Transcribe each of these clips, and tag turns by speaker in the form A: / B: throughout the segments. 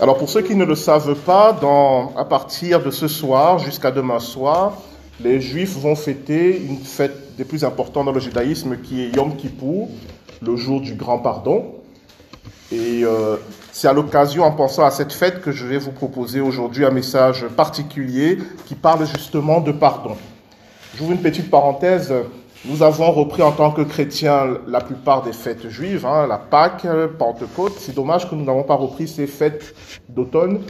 A: Alors pour ceux qui ne le savent pas, à partir de ce soir jusqu'à demain soir, les Juifs vont fêter une fête des plus importantes dans le judaïsme qui est Yom Kippour, le jour du grand pardon. Et euh, c'est à l'occasion, en pensant à cette fête, que je vais vous proposer aujourd'hui un message particulier qui parle justement de pardon. J'ouvre une petite parenthèse. Nous avons repris en tant que chrétiens la plupart des fêtes juives, hein, la Pâque, Pentecôte. C'est dommage que nous n'avons pas repris ces fêtes d'automne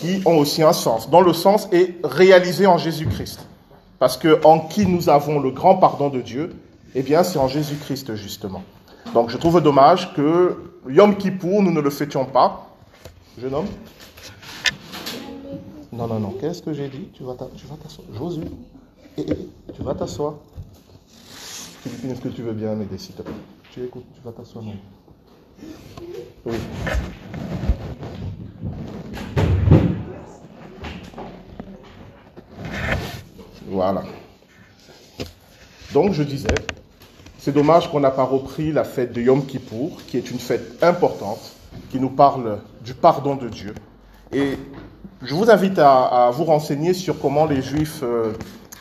A: qui ont aussi un sens, dont le sens est réalisé en Jésus-Christ. Parce que en qui nous avons le grand pardon de Dieu, eh bien c'est en Jésus-Christ justement. Donc je trouve dommage que Yom Kippour, nous ne le fêtions pas. Jeune homme? Non, non, non. Qu'est-ce que j'ai dit? Tu vas t'asseoir. Josué, tu vas t'asseoir. Philippine, est-ce que tu veux bien m'aider, s'il te plaît Tu écoutes, tu vas t'asseoir. Oui. Voilà. Donc je disais, c'est dommage qu'on n'a pas repris la fête de Yom Kippour, qui est une fête importante, qui nous parle du pardon de Dieu. Et je vous invite à, vous renseigner sur comment les Juifs euh,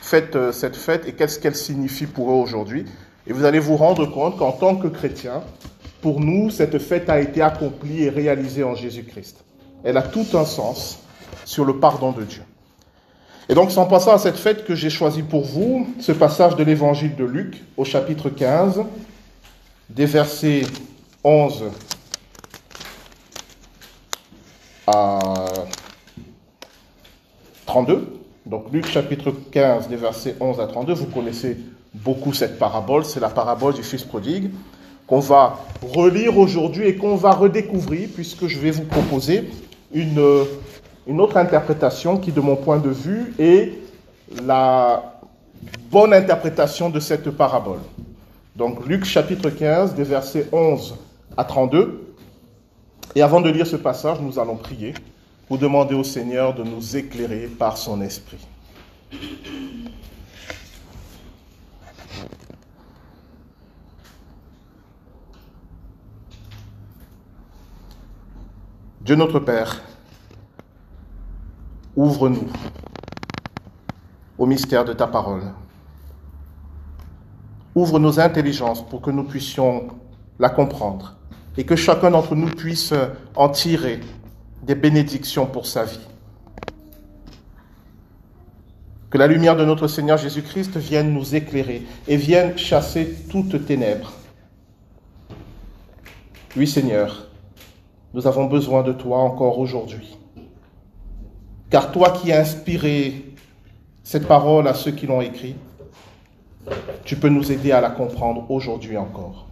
A: fêtent euh, cette fête et qu'est-ce qu'elle signifie pour eux aujourd'hui. Et vous allez vous rendre compte qu'en tant que chrétiens, pour nous, cette fête a été accomplie et réalisée en Jésus-Christ. Elle a tout un sens sur le pardon de Dieu. Et donc, c'est en passant à cette fête que j'ai choisi pour vous ce passage de l'évangile de Luc au chapitre 15, des versets 11 à 32. Donc, Luc chapitre 15, des versets 11 à 32, vous connaissez beaucoup cette parabole, c'est la parabole du Fils prodigue, qu'on va relire aujourd'hui et qu'on va redécouvrir, puisque je vais vous proposer une une autre interprétation qui, de mon point de vue, est la bonne interprétation de cette parabole. Donc Luc chapitre 15, des versets 11 à 32. Et avant de lire ce passage, nous allons prier pour demander au Seigneur de nous éclairer par son esprit. Dieu notre Père, Ouvre-nous au mystère de ta parole. Ouvre nos intelligences pour que nous puissions la comprendre et que chacun d'entre nous puisse en tirer des bénédictions pour sa vie. La lumière de notre Seigneur Jésus-Christ vienne nous éclairer et vienne chasser toutes ténèbres. Oui Seigneur, nous avons besoin de toi encore aujourd'hui. Car toi qui as inspiré cette parole à ceux qui l'ont écrit, tu peux nous aider à la comprendre aujourd'hui encore.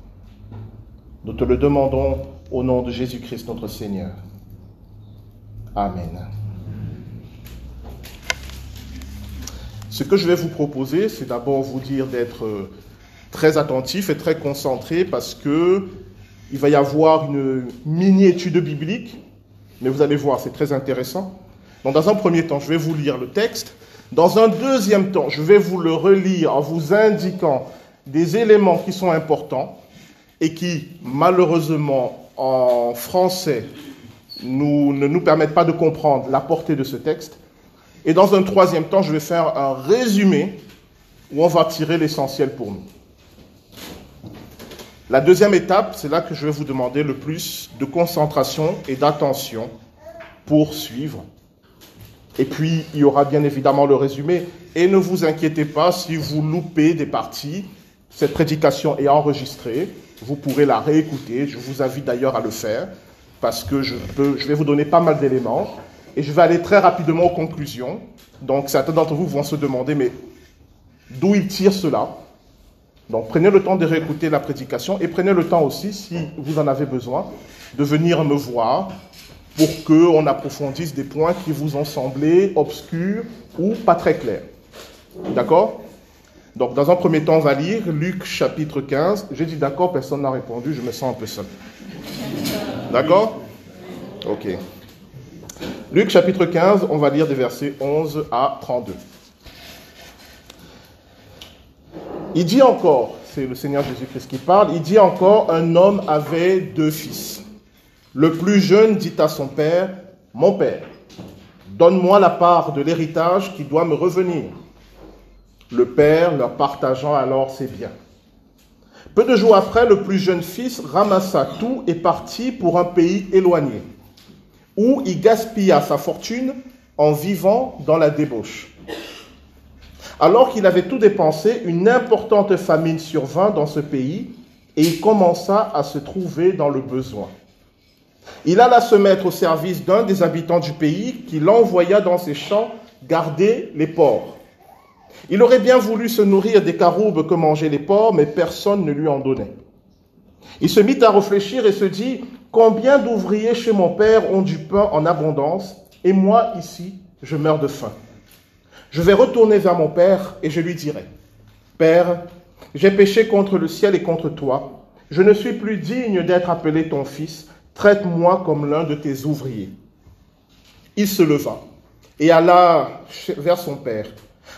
A: Nous te le demandons au nom de Jésus-Christ notre Seigneur. Amen. Ce que je vais vous proposer, c'est d'abord vous dire d'être très attentif et très concentré parce que il va y avoir une mini-étude biblique, mais vous allez voir, c'est très intéressant. Donc dans un premier temps, je vais vous lire le texte. Dans un deuxième temps, je vais vous le relire en vous indiquant des éléments qui sont importants et qui, malheureusement, en français, nous, ne nous permettent pas de comprendre la portée de ce texte. Et dans un troisième temps, je vais faire un résumé où on va tirer l'essentiel pour nous. La deuxième étape, c'est là que je vais vous demander le plus de concentration et d'attention pour suivre et puis, il y aura bien évidemment le résumé. Et ne vous inquiétez pas si vous loupez des parties. Cette prédication est enregistrée. Vous pourrez la réécouter. Je vous invite d'ailleurs à le faire parce que je, peux, je vais vous donner pas mal d'éléments. Et je vais aller très rapidement aux conclusions. Donc, certains d'entre vous vont se demander, mais d'où il tire cela? Donc, prenez le temps de réécouter la prédication et prenez le temps aussi, si vous en avez besoin, de venir me voir pour qu'on approfondisse des points qui vous ont semblé obscurs ou pas très clairs. D'accord? Donc, dans un premier temps, on va lire Luc chapitre 15. J'ai dit d'accord, personne n'a répondu, je me sens un peu seul. D'accord? Ok. Luc chapitre 15, on va lire des versets 11 à 32. Il dit encore, c'est le Seigneur Jésus-Christ qui parle, il dit encore, un homme avait deux fils. Le plus jeune dit à son père, Mon père, donne-moi la part de l'héritage qui doit me revenir. Le père leur partageant alors ses biens. Peu de jours après, le plus jeune fils ramassa tout et partit pour un pays éloigné, où il gaspilla sa fortune en vivant dans la débauche. Alors qu'il avait tout dépensé, une importante famine survint dans ce pays et il commença à se trouver dans le besoin. Il alla se mettre au service d'un des habitants du pays qui l'envoya dans ses champs garder les porcs. Il aurait bien voulu se nourrir des caroubes que mangeaient les porcs, mais personne ne lui en donnait. Il se mit à réfléchir et se dit, combien d'ouvriers chez mon père ont du pain en abondance, et moi ici, je meurs de faim. Je vais retourner vers mon père et je lui dirai, Père, j'ai péché contre le ciel et contre toi, je ne suis plus digne d'être appelé ton fils, traite-moi comme l'un de tes ouvriers. Il se leva et alla vers son père.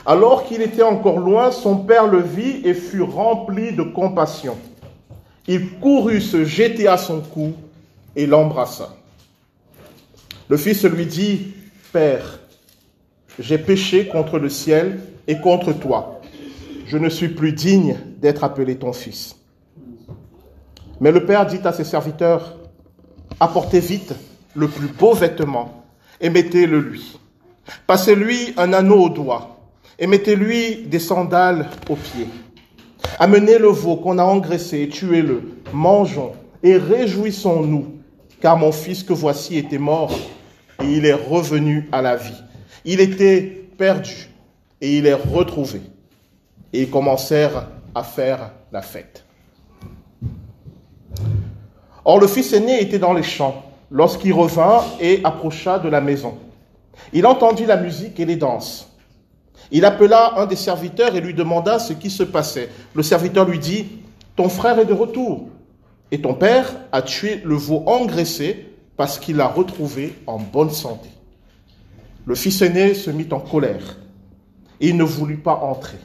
A: Alors qu'il était encore loin, son père le vit et fut rempli de compassion. Il courut se jeter à son cou et l'embrassa. Le fils lui dit, Père, j'ai péché contre le ciel et contre toi. Je ne suis plus digne d'être appelé ton fils. Mais le père dit à ses serviteurs, apportez vite le plus beau vêtement et mettez-le lui. Passez-lui un anneau au doigt et mettez-lui des sandales aux pieds. Amenez le veau qu'on a engraissé et tuez-le. Mangeons et réjouissons-nous, car mon fils que voici était mort et il est revenu à la vie. Il était perdu et il est retrouvé. Et ils commencèrent à faire la fête. Or le fils aîné était dans les champs lorsqu'il revint et approcha de la maison. Il entendit la musique et les danses. Il appela un des serviteurs et lui demanda ce qui se passait. Le serviteur lui dit, Ton frère est de retour, et ton père a tué le veau engraissé parce qu'il l'a retrouvé en bonne santé. Le fils aîné se mit en colère et il ne voulut pas entrer.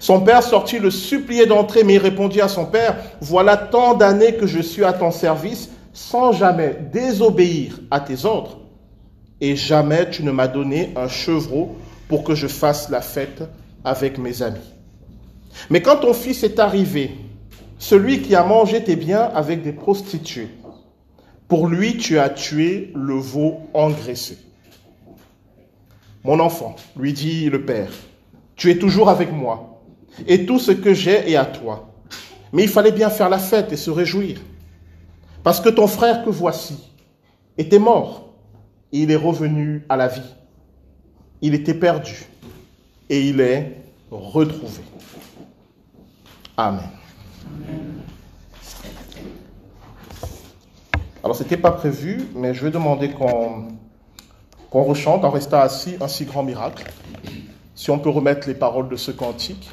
A: Son père sortit le supplier d'entrer, mais il répondit à son père, Voilà tant d'années que je suis à ton service sans jamais désobéir à tes ordres, et jamais tu ne m'as donné un chevreau pour que je fasse la fête avec mes amis. Mais quand ton fils est arrivé, celui qui a mangé tes biens avec des prostituées, pour lui tu as tué le veau engraissé. Mon enfant, lui dit le Père, tu es toujours avec moi, et tout ce que j'ai est à toi. Mais il fallait bien faire la fête et se réjouir, parce que ton frère que voici était mort, et il est revenu à la vie. Il était perdu, et il est retrouvé. Amen. Alors, ce n'était pas prévu, mais je vais demander qu'on rechante en restant assis, un si grand miracle. Si on peut remettre les paroles de ce cantique.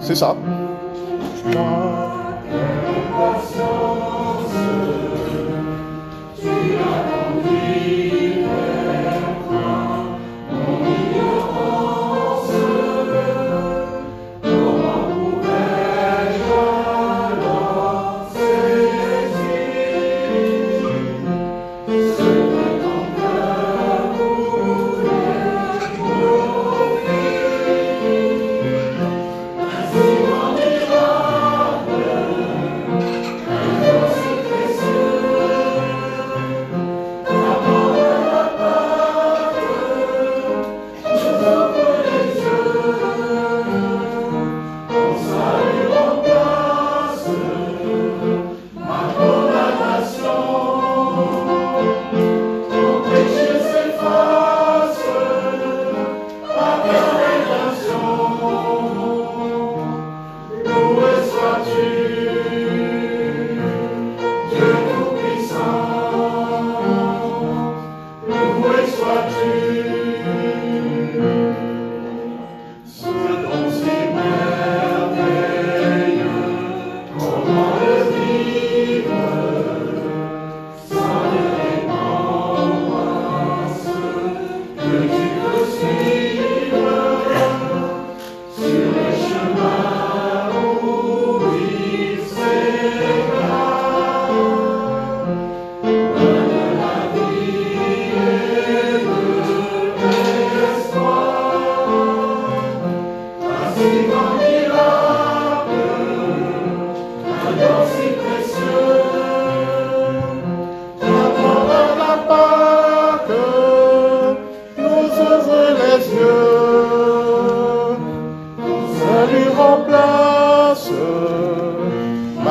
A: C'est ça.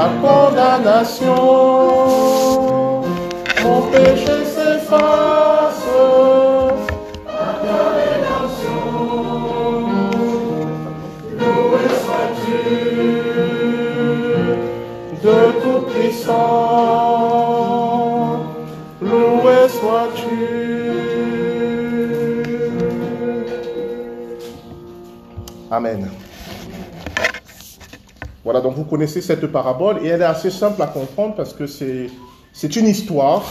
A: ma condamnation. Mon péché s'efface. Donc vous connaissez cette parabole et elle est assez simple à comprendre parce que c'est, une histoire,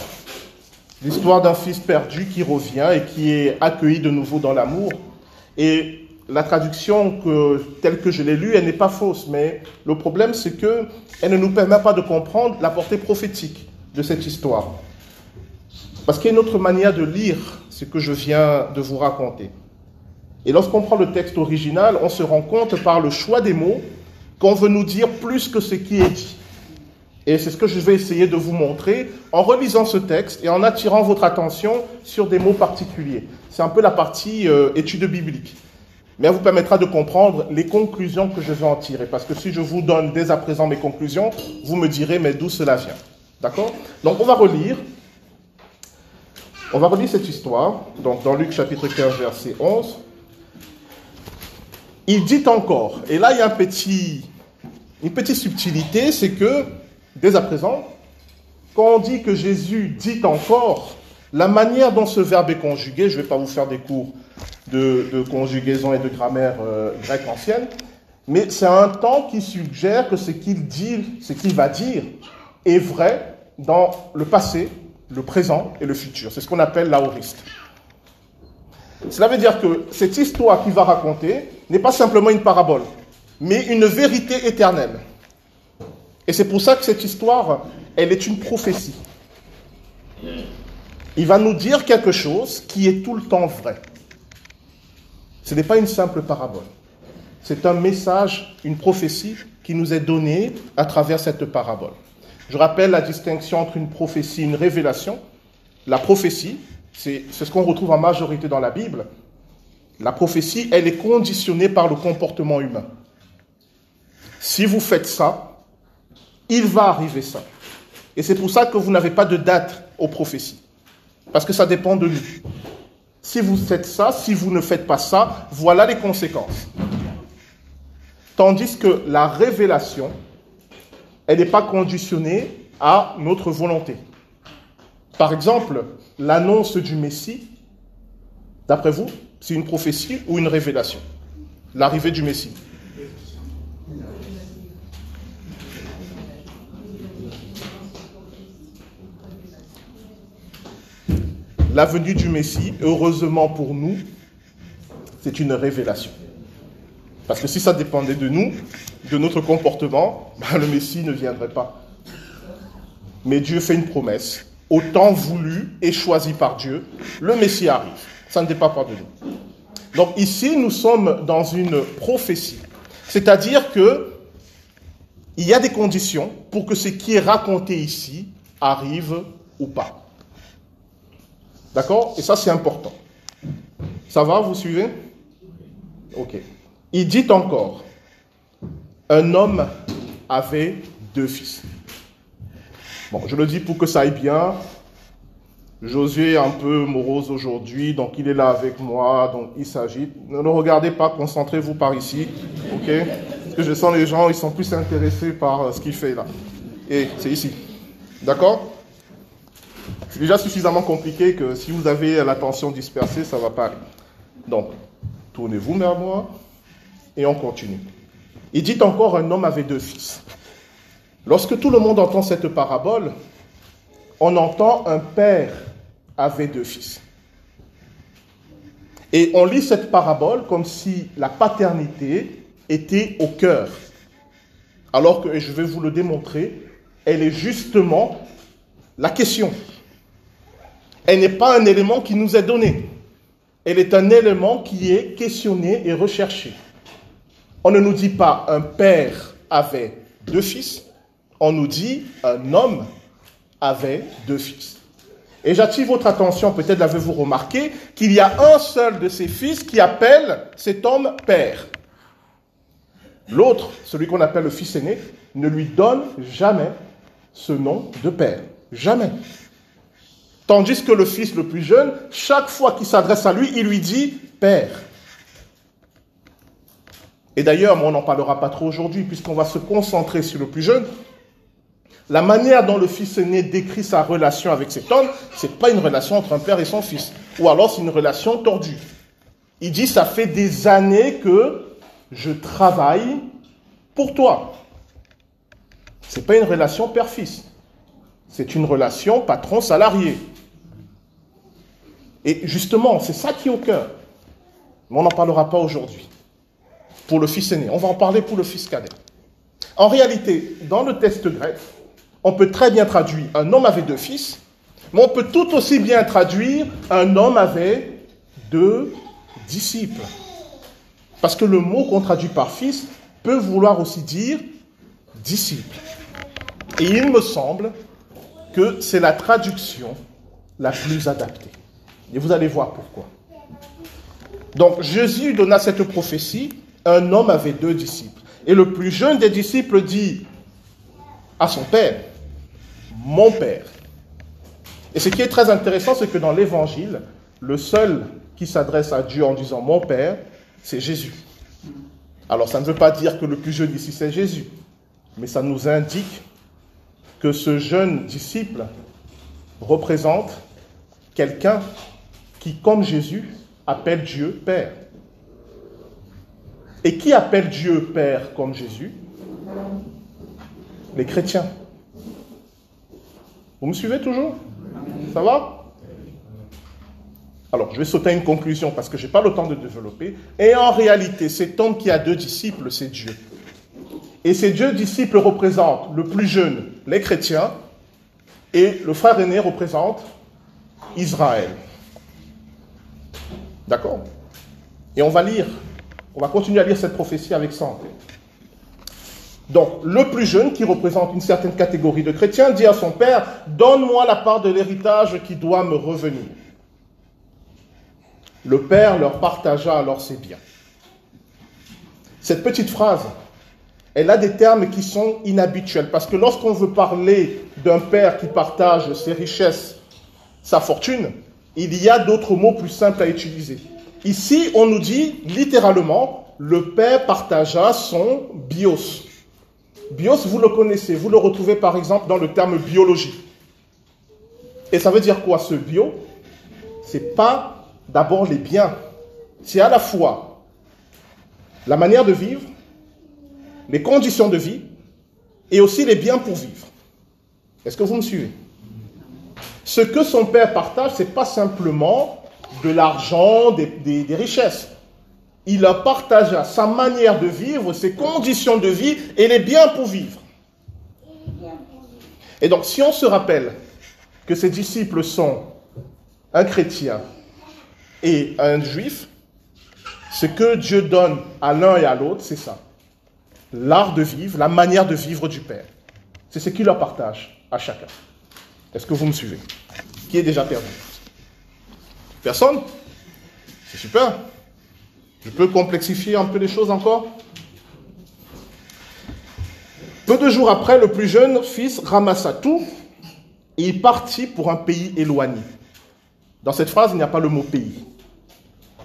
A: l'histoire d'un fils perdu qui revient et qui est accueilli de nouveau dans l'amour. Et la traduction telle que je l'ai lue, elle n'est pas fausse, mais le problème c'est que elle ne nous permet pas de comprendre la portée prophétique de cette histoire. Parce qu'il y a une autre manière de lire ce que je viens de vous raconter. Et lorsqu'on prend le texte original, on se rend compte par le choix des mots qu'on veut nous dire plus que ce qui est dit. Et c'est ce que je vais essayer de vous montrer en relisant ce texte et en attirant votre attention sur des mots particuliers. C'est un peu la partie euh, étude biblique. Mais elle vous permettra de comprendre les conclusions que je vais en tirer. Parce que si je vous donne dès à présent mes conclusions, vous me direz, mais d'où cela vient D'accord? Donc on va relire. On va relire cette histoire. Donc dans Luc chapitre 15, verset 11. Il dit encore, et là il y a une petite subtilité, c'est que, dès à présent, quand on dit que Jésus dit encore, la manière dont ce verbe est conjugué, je ne vais pas vous faire des cours de, conjugaison et de grammaire euh, grecque ancienne, mais c'est un temps qui suggère que ce qu'il dit, ce qu'il va dire, est vrai dans le passé, le présent et le futur. C'est ce qu'on appelle l'aoriste. Cela veut dire que cette histoire qu'il va raconter n'est pas simplement une parabole, mais une vérité éternelle. Et c'est pour ça que cette histoire, elle est une prophétie. Il va nous dire quelque chose qui est tout le temps vrai. Ce n'est pas une simple parabole. C'est un message, une prophétie qui nous est donnée à travers cette parabole. Je rappelle la distinction entre une prophétie et une révélation. La prophétie, c'est ce qu'on retrouve en majorité dans la Bible. La prophétie, elle est conditionnée par le comportement humain. Si vous faites ça, il va arriver ça. Et c'est pour ça que vous n'avez pas de date aux prophéties. Parce que ça dépend de nous. Si vous faites ça, si vous ne faites pas ça, voilà les conséquences. Tandis que la révélation, elle n'est pas conditionnée à notre volonté. Par exemple, l'annonce du Messie, d'après vous, c'est une prophétie ou une révélation? L'arrivée du Messie. La venue du Messie, heureusement pour nous, c'est une révélation. Parce que si ça dépendait de nous, de notre comportement, ben, le Messie ne viendrait pas. Mais Dieu fait une promesse au temps voulu et choisi par Dieu, le Messie arrive. Ça ne dépend pas de nous. Donc ici, nous sommes dans une prophétie. C'est-à-dire que il y a des conditions pour que ce qui est raconté ici arrive ou pas. D'accord? Et ça, c'est important. Ça va, vous suivez? Ok. Il dit encore, un homme avait deux fils. Bon, je le dis pour que ça aille bien. Josué est un peu morose aujourd'hui, donc il est là avec moi, donc il s'agite. Ne regardez pas, concentrez-vous par ici, ok? Parce que je sens les gens, ils sont plus intéressés par euh, ce qu'il fait là. Et c'est ici. D'accord? C'est déjà suffisamment compliqué que si vous avez l'attention dispersée, ça va pas aller. Donc, tournez-vous vers moi et on continue. Il dit encore un homme avait deux fils. Lorsque tout le monde entend cette parabole, on entend un père avait deux fils. Et on lit cette parabole comme si la paternité était au cœur. Alors que, et je vais vous le démontrer, elle est justement la question. Elle n'est pas un élément qui nous est donné. Elle est un élément qui est questionné et recherché. On ne nous dit pas un père avait deux fils, on nous dit un homme avait deux fils. Et j'attire votre attention, peut-être l'avez-vous remarqué, qu'il y a un seul de ses fils qui appelle cet homme père. L'autre, celui qu'on appelle le fils aîné, ne lui donne jamais ce nom de père. Jamais. Tandis que le fils le plus jeune, chaque fois qu'il s'adresse à lui, il lui dit Père. Et d'ailleurs, on n'en parlera pas trop aujourd'hui, puisqu'on va se concentrer sur le plus jeune. La manière dont le fils aîné décrit sa relation avec cet homme, c'est pas une relation entre un père et son fils, ou alors c'est une relation tordue. Il dit ça fait des années que je travaille pour toi. Ce n'est pas une relation père-fils. C'est une relation patron-salarié. Et justement, c'est ça qui est au cœur. Mais on n'en parlera pas aujourd'hui. Pour le fils aîné. On va en parler pour le fils cadet. En réalité, dans le texte grec, on peut très bien traduire un homme avait deux fils, mais on peut tout aussi bien traduire un homme avait deux disciples. Parce que le mot qu'on traduit par fils peut vouloir aussi dire disciple. Et il me semble que c'est la traduction la plus adaptée. Et vous allez voir pourquoi. Donc Jésus donna cette prophétie, un homme avait deux disciples. Et le plus jeune des disciples dit à son père, mon père. Et ce qui est très intéressant, c'est que dans l'évangile, le seul qui s'adresse à Dieu en disant mon père, c'est Jésus. Alors ça ne veut pas dire que le plus jeune ici, c'est Jésus, mais ça nous indique que ce jeune disciple représente quelqu'un qui, comme Jésus, appelle Dieu Père. Et qui appelle Dieu Père comme Jésus? Les chrétiens. Vous me suivez toujours? Ça va? Alors, je vais sauter à une conclusion parce que je n'ai pas le temps de développer. Et en réalité, cet homme qui a deux disciples, c'est Dieu. Et ces deux disciples représentent le plus jeune, les chrétiens, et le frère aîné représente Israël. D'accord? Et on va lire, on va continuer à lire cette prophétie avec santé. Donc, le plus jeune, qui représente une certaine catégorie de chrétiens, dit à son père, donne-moi la part de l'héritage qui doit me revenir. Le père leur partagea alors ses biens. Cette petite phrase, elle a des termes qui sont inhabituels, parce que lorsqu'on veut parler d'un père qui partage ses richesses, sa fortune, il y a d'autres mots plus simples à utiliser. Ici, on nous dit littéralement, le père partagea son bios. Bios, vous le connaissez, vous le retrouvez par exemple dans le terme biologie. Et ça veut dire quoi ce bio? C'est pas d'abord les biens, c'est à la fois la manière de vivre, les conditions de vie et aussi les biens pour vivre. Est-ce que vous me suivez? Ce que son père partage, ce n'est pas simplement de l'argent, des, richesses. Il a partagé sa manière de vivre, ses conditions de vie et les biens pour vivre. Et donc, si on se rappelle que ses disciples sont un chrétien et un juif, ce que Dieu donne à l'un et à l'autre, c'est ça. L'art de vivre, la manière de vivre du Père. C'est ce qu'il leur partage à chacun. Est-ce que vous me suivez? Qui est déjà perdu? Personne? C'est super. Je peux complexifier un peu les choses encore Peu de jours après, le plus jeune fils ramassa tout et il partit pour un pays éloigné. Dans cette phrase, il n'y a pas le mot pays.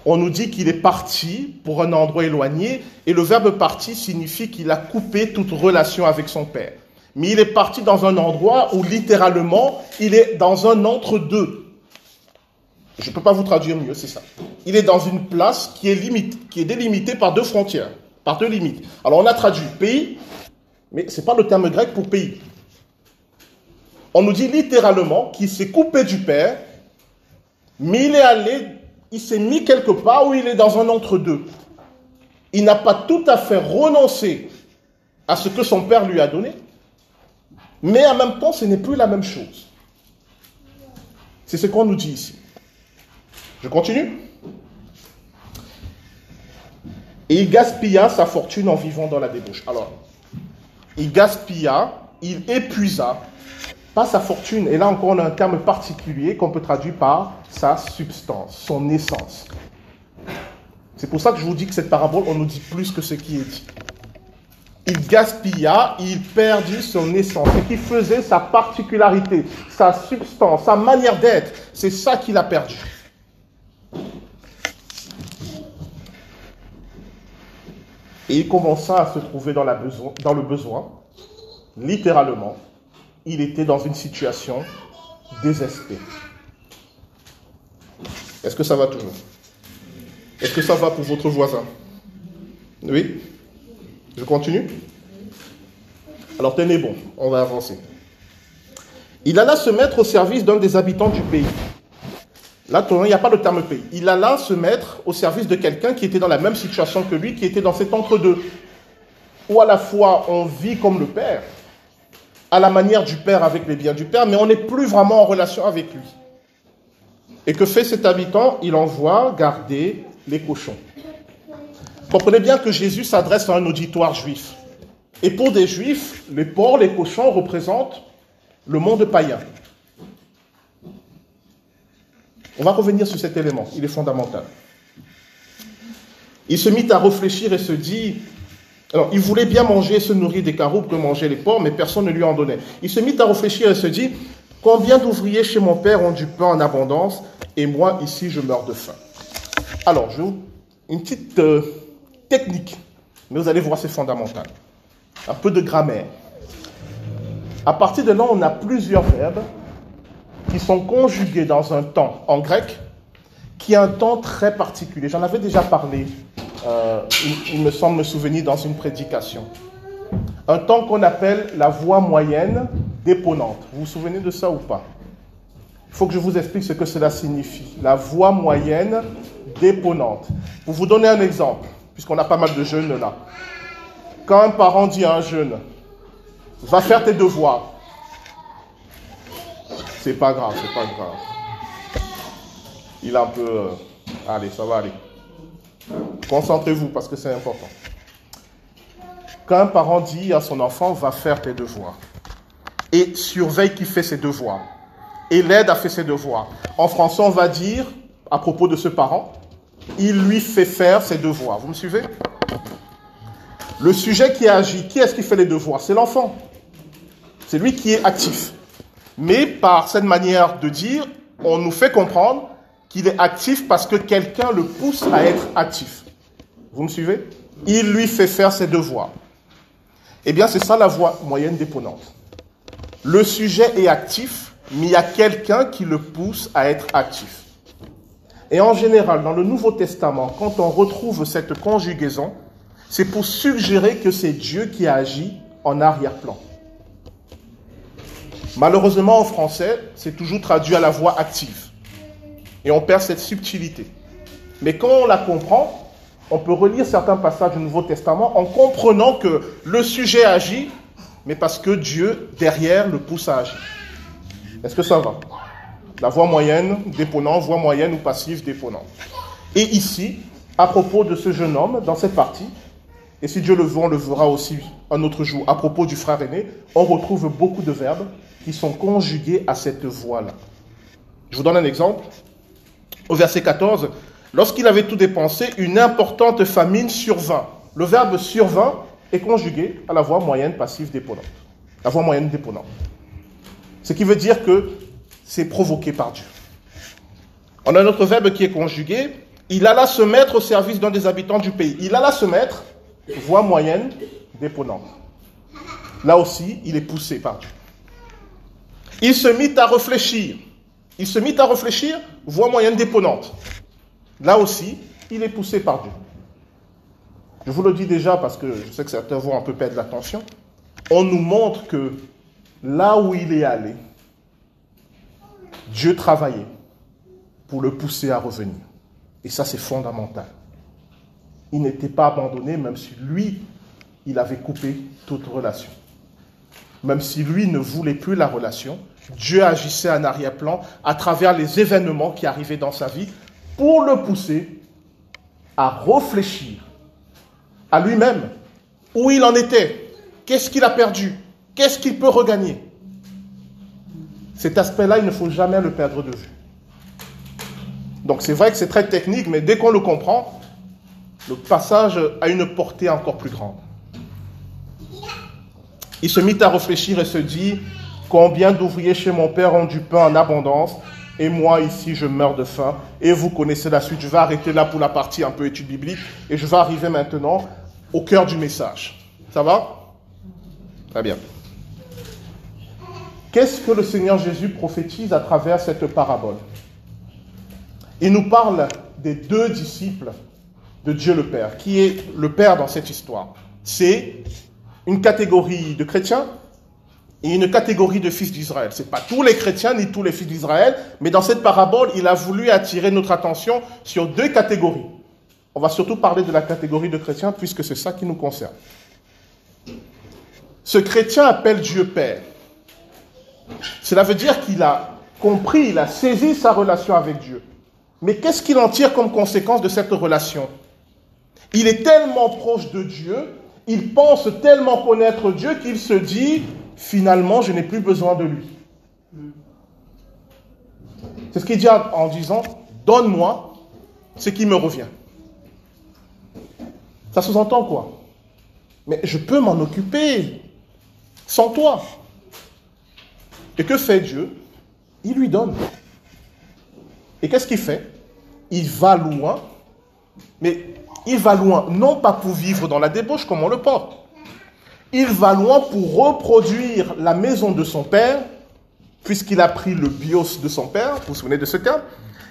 A: On nous dit qu'il est parti pour un endroit éloigné et le verbe parti signifie qu'il a coupé toute relation avec son père. Mais il est parti dans un endroit où littéralement, il est dans un entre-deux. Je ne peux pas vous traduire mieux, c'est ça. Il est dans une place qui est, délimitée par deux frontières, par deux limites. Alors on a traduit pays, mais ce n'est pas le terme grec pour pays. On nous dit littéralement qu'il s'est coupé du Père, mais il est allé, il s'est mis quelque part où il est dans un entre-deux. Il n'a pas tout à fait renoncé à ce que son Père lui a donné, mais en même temps, ce n'est plus la même chose. C'est ce qu'on nous dit ici. Je continue Et il gaspilla sa fortune en vivant dans la débauche. Alors, il gaspilla, il épuisa, pas sa fortune, et là encore on a un terme particulier qu'on peut traduire par sa substance, son essence. C'est pour ça que je vous dis que cette parabole, on nous dit plus que ce qui est dit il gaspilla, il perdit son essence, ce qui faisait sa particularité, sa substance, sa manière d'être. C'est ça qu'il a perdu. Et il commença à se trouver dans, le besoin, littéralement. Il était dans une situation désespérée. Est-ce que ça va toujours? Est-ce que ça va pour votre voisin? Oui? Je continue? Alors tenez bon, on va avancer. Il alla se mettre au service d'un des habitants du pays. Là, il n'y a pas le terme pays. Il alla se mettre au service de quelqu'un qui était dans la même situation que lui, qui était dans cet entre-deux. Où à la fois on vit comme le Père, à la manière du Père avec les biens du Père, mais on n'est plus vraiment en relation avec lui. Et que fait cet habitant? Il envoie garder les cochons. Comprenez bien que Jésus s'adresse à un auditoire juif. Et pour des juifs, les porcs, les cochons représentent le monde païen. On va revenir sur cet élément, il est fondamental. Il se mit à réfléchir et se dit, alors il voulait bien manger et se nourrir des caroubes que mangeaient les porcs, mais personne ne lui en donnait. Il se mit à réfléchir et se dit, combien d'ouvriers chez mon père ont du pain en abondance, et moi ici je meurs de faim. Alors, je une petite euh, technique, mais vous allez voir c'est fondamental. Un peu de grammaire. À partir de là, on a plusieurs verbes qui sont conjugués dans un temps en grec qui a un temps très particulier. J'en avais déjà parlé, euh, il, me semble me souvenir, dans une prédication. Un temps qu'on appelle la voix moyenne déponente. Vous vous souvenez de ça ou pas? Il faut que je vous explique ce que cela signifie. La voix moyenne déponente. Pour vous donner un exemple, puisqu'on a pas mal de jeunes là. Quand un parent dit à un jeune, va faire tes devoirs, c'est pas grave, c'est pas grave. Il a un peu. Euh, allez, ça va aller. Concentrez-vous parce que c'est important. Quand un parent dit à son enfant, va faire tes devoirs, et surveille qui fait ses devoirs, et l'aide à faire ses devoirs. En français, on va dire, à propos de ce parent, il lui fait faire ses devoirs. Vous me suivez? Le sujet qui agit, qui est-ce qui fait les devoirs? C'est l'enfant. C'est lui qui est actif. Mais par cette manière de dire, on nous fait comprendre qu'il est actif parce que quelqu'un le pousse à être actif. Vous me suivez? Il lui fait faire ses devoirs. Eh bien, c'est ça la voie moyenne déponente. Le sujet est actif, mais il y a quelqu'un qui le pousse à être actif. Et en général, dans le Nouveau Testament, quand on retrouve cette conjugaison, c'est pour suggérer que c'est Dieu qui agit en arrière-plan. Malheureusement, en français, c'est toujours traduit à la voix active. Et on perd cette subtilité. Mais quand on la comprend, on peut relire certains passages du Nouveau Testament en comprenant que le sujet agit, mais parce que Dieu, derrière, le pousse à agir. Est-ce que ça va? La voix moyenne, déponant, voix moyenne ou passive, déponant. Et ici, à propos de ce jeune homme, dans cette partie, et si Dieu le veut, on le verra aussi un autre jour, à propos du frère aîné, on retrouve beaucoup de verbes qui sont conjugués à cette voix-là. Je vous donne un exemple. Au verset 14, lorsqu'il avait tout dépensé, une importante famine survint. Le verbe survint est conjugué à la voix moyenne passive déponente. La voix moyenne déponente. Ce qui veut dire que c'est provoqué par Dieu. On a un autre verbe qui est conjugué. Il alla se mettre au service d'un des habitants du pays. Il alla se mettre, voix moyenne déponente. Là aussi, il est poussé par Dieu. Il se mit à réfléchir. Il se mit à réfléchir, voie moyenne déponente. Là aussi, il est poussé par Dieu. Je vous le dis déjà parce que je sais que certains vont un peu perdre l'attention. On nous montre que là où il est allé, Dieu travaillait pour le pousser à revenir. Et ça, c'est fondamental. Il n'était pas abandonné, même si lui, il avait coupé toute relation. Même si lui ne voulait plus la relation, Dieu agissait en arrière-plan à travers les événements qui arrivaient dans sa vie pour le pousser à réfléchir à lui-même, où il en était, qu'est-ce qu'il a perdu, qu'est-ce qu'il peut regagner? Cet aspect-là, il ne faut jamais le perdre de vue. Donc c'est vrai que c'est très technique, mais dès qu'on le comprend, le passage a une portée encore plus grande. Il se mit à réfléchir et se dit, Combien d'ouvriers chez mon père ont du pain en abondance et moi ici je meurs de faim. Et vous connaissez la suite. Je vais arrêter là pour la partie un peu étude biblique et je vais arriver maintenant au cœur du message. Ça va? Très bien. Qu'est-ce que le Seigneur Jésus prophétise à travers cette parabole? Il nous parle des deux disciples de Dieu le Père. Qui est le Père dans cette histoire? C'est une catégorie de chrétiens et une catégorie de fils d'Israël. Ce n'est pas tous les chrétiens ni tous les fils d'Israël, mais dans cette parabole, il a voulu attirer notre attention sur deux catégories. On va surtout parler de la catégorie de chrétiens puisque c'est ça qui nous concerne. Ce chrétien appelle Dieu Père. Cela veut dire qu'il a compris, il a saisi sa relation avec Dieu. Mais qu'est-ce qu'il en tire comme conséquence de cette relation? Il est tellement proche de Dieu, il pense tellement connaître Dieu qu'il se dit, finalement, je n'ai plus besoin de lui. C'est ce qu'il dit en disant, donne-moi ce qui me revient. Ça sous-entend quoi? Mais je peux m'en occuper sans toi. Et que fait Dieu? Il lui donne. Et qu'est-ce qu'il fait? Il va loin, mais il va loin non pas pour vivre dans la débauche comme on le porte. Il va loin pour reproduire la maison de son père, puisqu'il a pris le bios de son père, vous vous souvenez de ce cas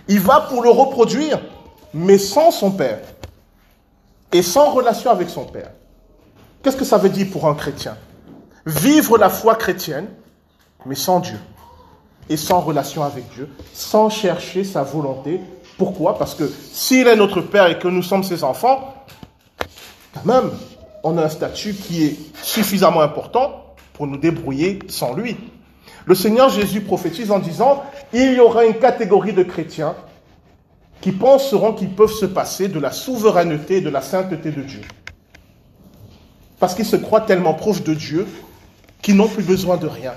A: Il va pour le reproduire, mais sans son père et sans relation avec son père. Qu'est-ce que ça veut dire pour un chrétien? Vivre la foi chrétienne, mais sans Dieu. Et sans relation avec Dieu, sans chercher sa volonté. Pourquoi? Parce que s'il est notre Père et que nous sommes ses enfants, quand même, on a un statut qui est suffisamment important pour nous débrouiller sans lui. Le Seigneur Jésus prophétise en disant, il y aura une catégorie de chrétiens qui penseront qu'ils peuvent se passer de la souveraineté et de la sainteté de Dieu. Parce qu'ils se croient tellement proches de Dieu qu'ils n'ont plus besoin de rien.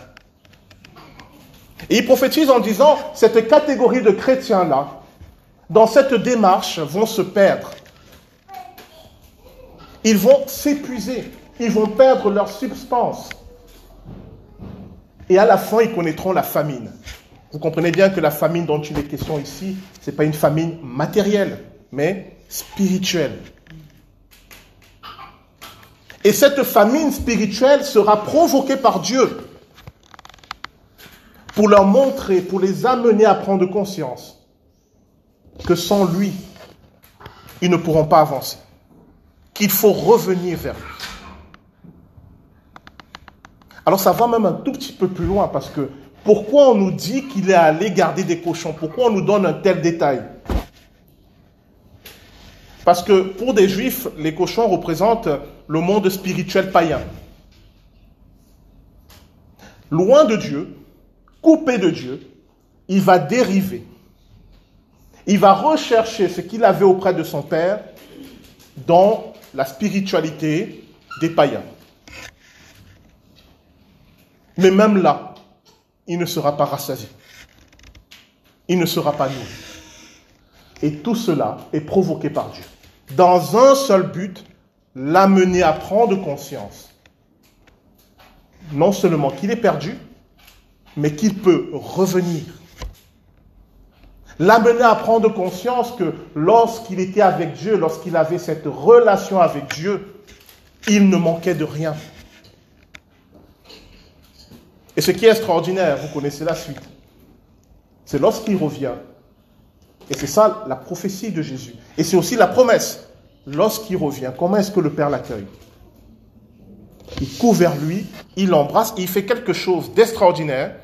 A: Et il prophétise en disant, cette catégorie de chrétiens-là, dans cette démarche, vont se perdre. Ils vont s'épuiser, ils vont perdre leur substance. Et à la fin, ils connaîtront la famine. Vous comprenez bien que la famine dont il est question ici, ce n'est pas une famine matérielle, mais spirituelle. Et cette famine spirituelle sera provoquée par Dieu pour leur montrer, pour les amener à prendre conscience que sans lui, ils ne pourront pas avancer, qu'il faut revenir vers lui. Alors ça va même un tout petit peu plus loin parce que pourquoi on nous dit qu'il est allé garder des cochons? Pourquoi on nous donne un tel détail? Parce que pour des juifs, les cochons représentent le monde spirituel païen. Loin de Dieu, coupé de Dieu, il va dériver. Il va rechercher ce qu'il avait auprès de son Père dans la spiritualité des païens. Mais même là, il ne sera pas rassasié. Il ne sera pas nourri. Et tout cela est provoqué par Dieu. Dans un seul but, l'amener à prendre conscience. Non seulement qu'il est perdu, mais qu'il peut revenir. L'amener à prendre conscience que lorsqu'il était avec Dieu, lorsqu'il avait cette relation avec Dieu, il ne manquait de rien. Et ce qui est extraordinaire, vous connaissez la suite, c'est lorsqu'il revient, et c'est ça la prophétie de Jésus, et c'est aussi la promesse, lorsqu'il revient, comment est-ce que le Père l'accueille? Il court vers lui, il l'embrasse, il fait quelque chose d'extraordinaire.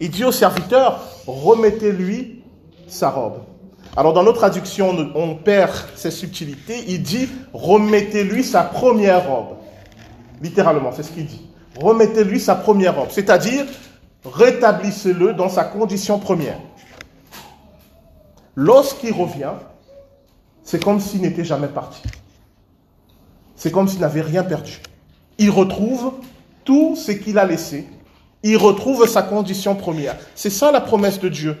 A: Il dit au serviteur, remettez-lui sa robe. Alors dans notre traduction, on perd ces subtilités. Il dit, remettez-lui sa première robe. Littéralement, c'est ce qu'il dit remettez-lui sa première robe, c'est-à-dire rétablissez-le dans sa condition première. Lorsqu'il revient, c'est comme s'il n'était jamais parti. C'est comme s'il n'avait rien perdu. Il retrouve tout ce qu'il a laissé. Il retrouve sa condition première. C'est ça la promesse de Dieu.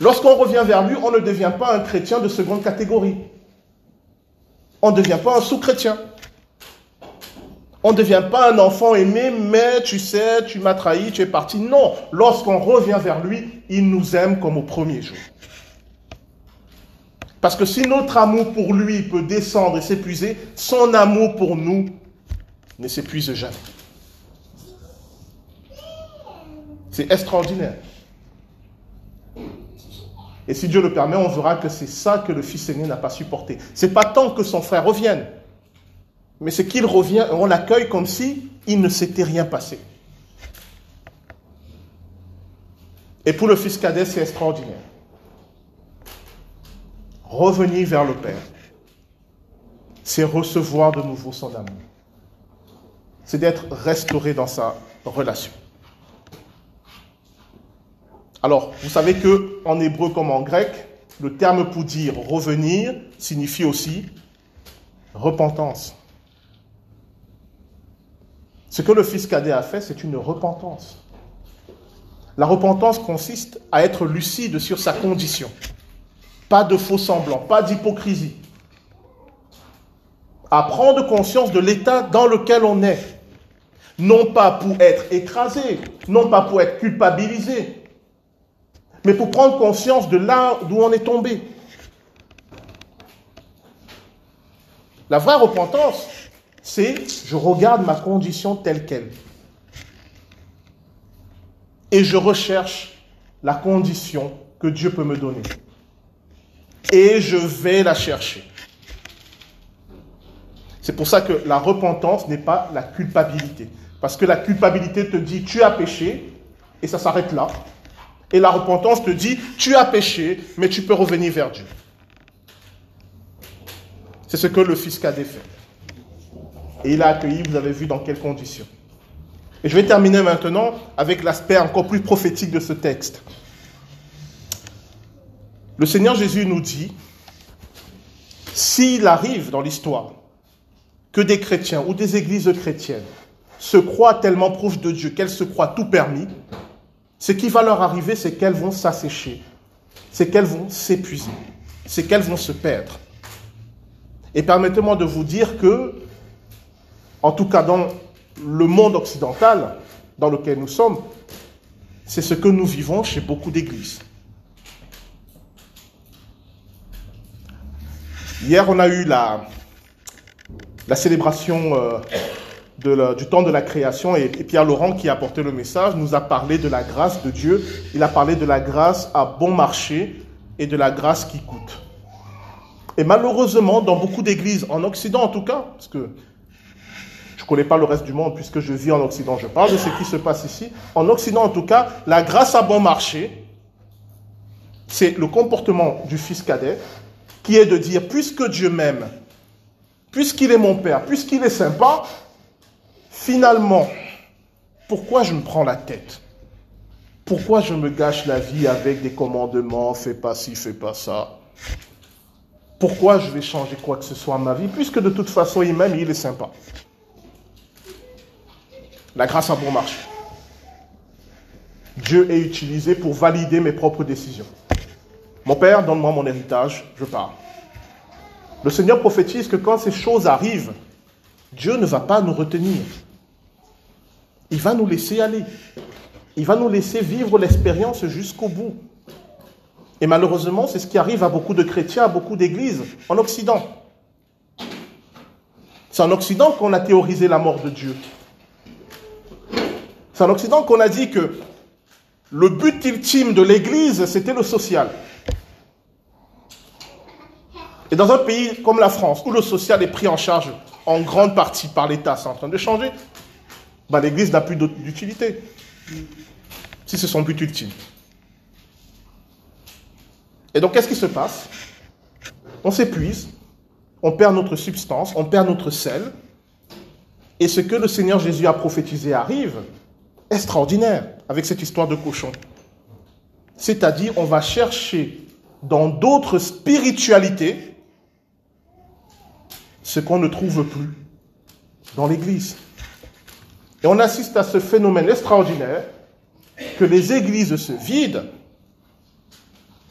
A: Lorsqu'on revient vers lui, on ne devient pas un chrétien de seconde catégorie. On ne devient pas un sous-chrétien. On ne devient pas un enfant aimé, mais tu sais, tu m'as trahi, tu es parti. Non, lorsqu'on revient vers lui, il nous aime comme au premier jour. Parce que si notre amour pour lui peut descendre et s'épuiser, son amour pour nous ne s'épuise jamais. C'est extraordinaire. Et si Dieu le permet, on verra que c'est ça que le fils aîné n'a pas supporté. C'est pas tant que son frère revienne, mais c'est qu'il revient, on l'accueille comme si il ne s'était rien passé. Et pour le fils cadet, c'est extraordinaire. Revenir vers le Père, c'est recevoir de nouveau son amour. C'est d'être restauré dans sa relation. Alors, vous savez que en hébreu comme en grec, le terme pour dire revenir signifie aussi repentance. Ce que le fils cadet a fait, c'est une repentance. La repentance consiste à être lucide sur sa condition. Pas de faux semblants, pas d'hypocrisie. À prendre conscience de l'état dans lequel on est. Non pas pour être écrasé, non pas pour être culpabilisé, mais pour prendre conscience de là d'où on est tombé. La vraie repentance, c'est je regarde ma condition telle qu'elle. Et je recherche la condition que Dieu peut me donner. Et je vais la chercher. C'est pour ça que la repentance n'est pas la culpabilité. Parce que la culpabilité te dit tu as péché et ça s'arrête là. Et la repentance te dit, tu as péché, mais tu peux revenir vers Dieu. C'est ce que le fils a fait. Et il a accueilli, vous avez vu dans quelles conditions. Et je vais terminer maintenant avec l'aspect encore plus prophétique de ce texte. Le Seigneur Jésus nous dit, s'il arrive dans l'histoire que des chrétiens ou des églises chrétiennes se croient tellement proches de Dieu qu'elles se croient tout permis, ce qui va leur arriver, c'est qu'elles vont s'assécher, c'est qu'elles vont s'épuiser, c'est qu'elles vont se perdre. Et permettez-moi de vous dire que, en tout cas dans le monde occidental dans lequel nous sommes, c'est ce que nous vivons chez beaucoup d'églises. Hier, on a eu la, célébration euh, du temps de la création. Et, Pierre Laurent, qui a apporté le message, nous a parlé de la grâce de Dieu. Il a parlé de la grâce à bon marché et de la grâce qui coûte. Et malheureusement, dans beaucoup d'églises, en Occident en tout cas, parce que je ne connais pas le reste du monde puisque je vis en Occident, je parle de ce qui se passe ici. En Occident en tout cas, la grâce à bon marché, c'est le comportement du fils cadet qui est de dire, puisque Dieu m'aime, puisqu'il est mon Père, puisqu'il est sympa, Finalement, pourquoi je me prends la tête? Pourquoi je me gâche la vie avec des commandements, fais pas ci, fais pas ça? Pourquoi je vais changer quoi que ce soit à ma vie Puisque de toute façon, il m'aime, il est sympa? La grâce a bon marché. Dieu est utilisé pour valider mes propres décisions. Mon Père, donne-moi mon héritage, je pars. Le Seigneur prophétise que quand ces choses arrivent, Dieu ne va pas nous retenir. Il va nous laisser aller. Il va nous laisser vivre l'expérience jusqu'au bout. Et malheureusement, c'est ce qui arrive à beaucoup de chrétiens, à beaucoup d'églises en Occident. C'est en Occident qu'on a théorisé la mort de Dieu. C'est en Occident qu'on a dit que le but ultime de l'Église, c'était le social. Et dans un pays comme la France, où le social est pris en charge en grande partie par l'État, c'est en train de changer, bah, l'Église n'a plus d'utilité. Si c'est son but ultime. Et donc, qu'est-ce qui se passe? On s'épuise, on perd notre substance, on perd notre sel, et ce que le Seigneur Jésus a prophétisé arrive, extraordinaire, avec cette histoire de cochon. C'est-à-dire, on va chercher dans d'autres spiritualités ce qu'on ne trouve plus dans l'Église. Et on assiste à ce phénomène extraordinaire que les églises se vident,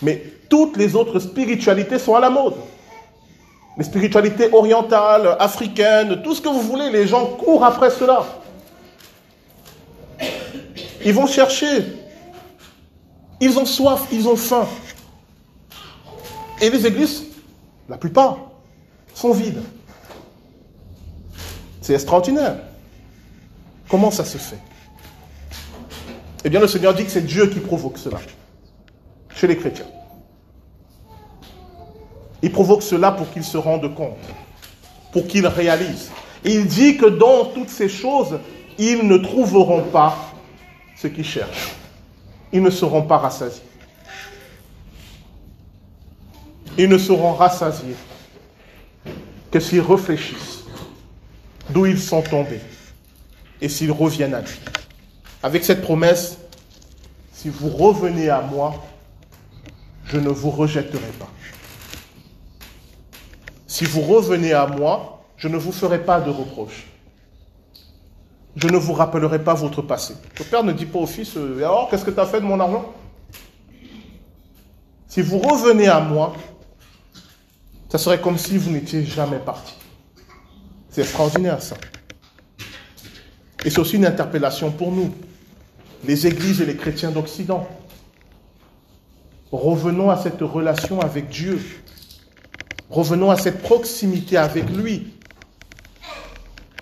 A: mais toutes les autres spiritualités sont à la mode. Les spiritualités orientales, africaines, tout ce que vous voulez, les gens courent après cela. Ils vont chercher. Ils ont soif, ils ont faim. Et les églises, la plupart, sont vides. C'est extraordinaire. Comment ça se fait Eh bien, le Seigneur dit que c'est Dieu qui provoque cela chez les chrétiens. Il provoque cela pour qu'ils se rendent compte, pour qu'ils réalisent. Il dit que dans toutes ces choses, ils ne trouveront pas ce qu'ils cherchent. Ils ne seront pas rassasiés. Ils ne seront rassasiés que s'ils réfléchissent d'où ils sont tombés et s'ils reviennent à lui. Avec cette promesse, si vous revenez à moi, je ne vous rejetterai pas. Si vous revenez à moi, je ne vous ferai pas de reproches. Je ne vous rappellerai pas votre passé. Le père ne dit pas au fils, euh, alors qu'est-ce que tu as fait de mon argent? Si vous revenez à moi, ça serait comme si vous n'étiez jamais parti. C'est extraordinaire ça. Et c'est aussi une interpellation pour nous, les églises et les chrétiens d'Occident. Revenons à cette relation avec Dieu. Revenons à cette proximité avec lui.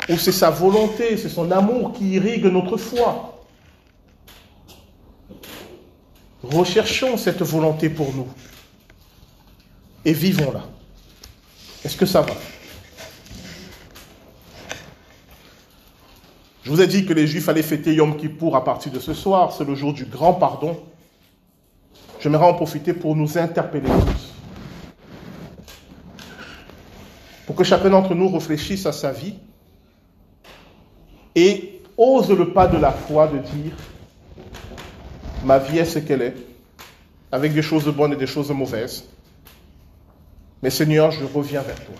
A: Où c'est sa volonté, c'est son amour qui irrigue notre foi. Recherchons cette volonté pour nous. Et vivons-la. Est-ce que ça va? Je vous ai dit que les Juifs allaient fêter Yom Kippour à partir de ce soir. C'est le jour du grand pardon. J'aimerais en profiter pour nous interpeller tous. Pour que chacun d'entre nous réfléchisse à sa vie et ose le pas de la foi de dire ma vie est ce qu'elle est, avec des choses bonnes et des choses mauvaises. Mais Seigneur, je reviens vers toi.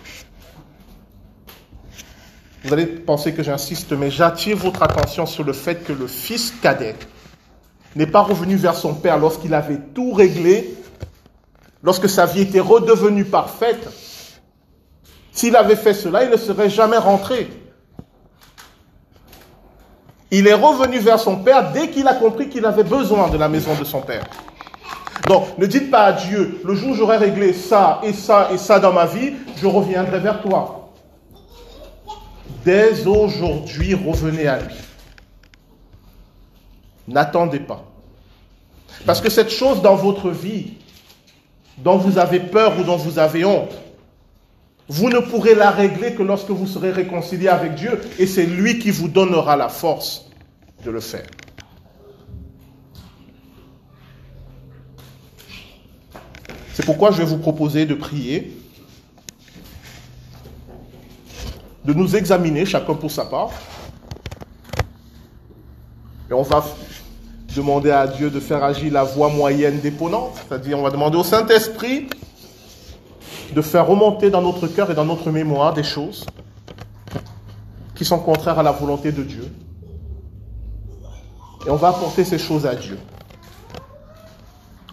A: Vous allez penser que j'insiste, mais j'attire votre attention sur le fait que le fils cadet n'est pas revenu vers son père lorsqu'il avait tout réglé, lorsque sa vie était redevenue parfaite. S'il avait fait cela, il ne serait jamais rentré. Il est revenu vers son père dès qu'il a compris qu'il avait besoin de la maison de son père. Donc, ne dites pas à Dieu, le jour où j'aurai réglé ça et ça et ça dans ma vie, je reviendrai vers toi. Dès aujourd'hui, revenez à lui. N'attendez pas. Parce que cette chose dans votre vie, dont vous avez peur ou dont vous avez honte, vous ne pourrez la régler que lorsque vous serez réconcilié avec Dieu et c'est lui qui vous donnera la force de le faire. C'est pourquoi je vais vous proposer de prier, de nous examiner chacun pour sa part. Et on va demander à Dieu de faire agir la voie moyenne déponente, c'est-à-dire on va demander au Saint-Esprit de faire remonter dans notre cœur et dans notre mémoire des choses qui sont contraires à la volonté de Dieu. Et on va apporter ces choses à Dieu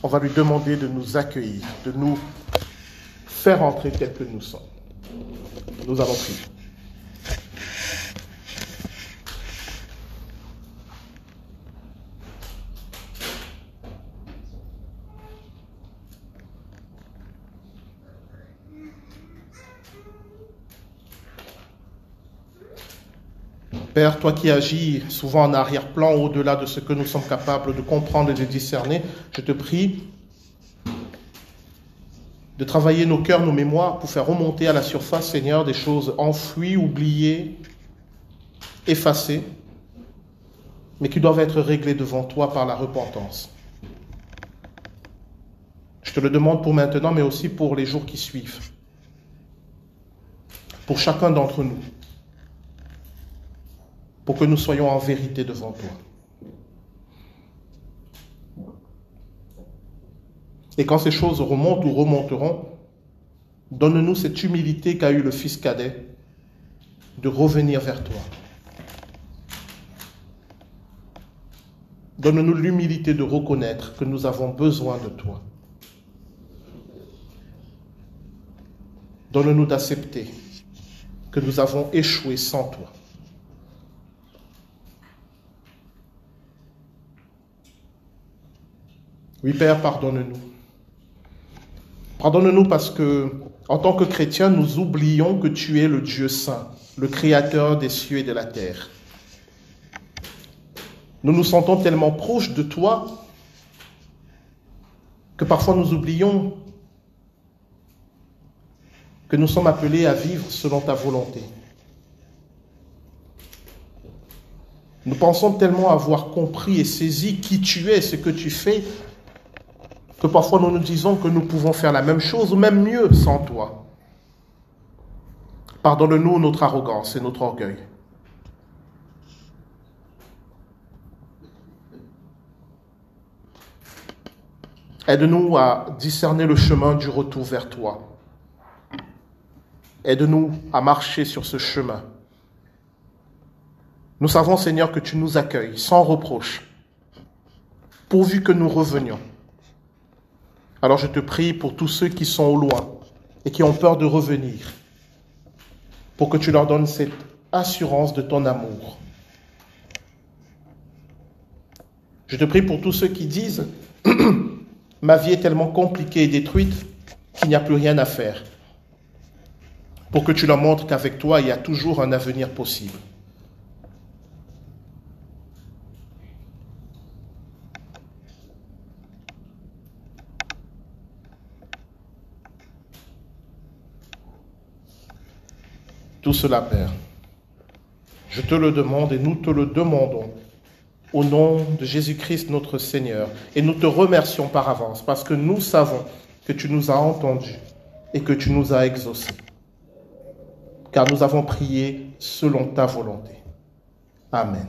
A: on va lui demander de nous accueillir, de nous faire entrer tel que nous sommes. Nous allons prier. Père, toi qui agis souvent en arrière-plan, au-delà de ce que nous sommes capables de comprendre et de discerner, je te prie de travailler nos cœurs, nos mémoires pour faire remonter à la surface, Seigneur, des choses enfouies, oubliées, effacées, mais qui doivent être réglées devant toi par la repentance. Je te le demande pour maintenant, mais aussi pour les jours qui suivent. Pour chacun d'entre nous pour que nous soyons en vérité devant toi. Et quand ces choses remontent ou remonteront, donne-nous cette humilité qu'a eu le fils cadet de revenir vers toi. Donne-nous l'humilité de reconnaître que nous avons besoin de toi. Donne-nous d'accepter que nous avons échoué sans toi. Oui, Père, pardonne-nous. Pardonne-nous parce que, en tant que chrétiens, nous oublions que tu es le Dieu saint, le créateur des cieux et de la terre. Nous nous sentons tellement proches de toi que parfois nous oublions que nous sommes appelés à vivre selon ta volonté. Nous pensons tellement avoir compris et saisi qui tu es, ce que tu fais, que parfois nous nous disons que nous pouvons faire la même chose ou même mieux sans toi. Pardonne-nous notre arrogance et notre orgueil. Aide-nous à discerner le chemin du retour vers toi. Aide-nous à marcher sur ce chemin. Nous savons, Seigneur, que tu nous accueilles sans reproche, pourvu que nous revenions. Alors je te prie pour tous ceux qui sont au loin et qui ont peur de revenir, pour que tu leur donnes cette assurance de ton amour. Je te prie pour tous ceux qui disent, ma vie est tellement compliquée et détruite qu'il n'y a plus rien à faire, pour que tu leur montres qu'avec toi, il y a toujours un avenir possible. cela, Père. Je te le demande et nous te le demandons au nom de Jésus-Christ notre Seigneur. Et nous te remercions par avance parce que nous savons que tu nous as entendus et que tu nous as exaucés. Car nous avons prié selon ta volonté. Amen.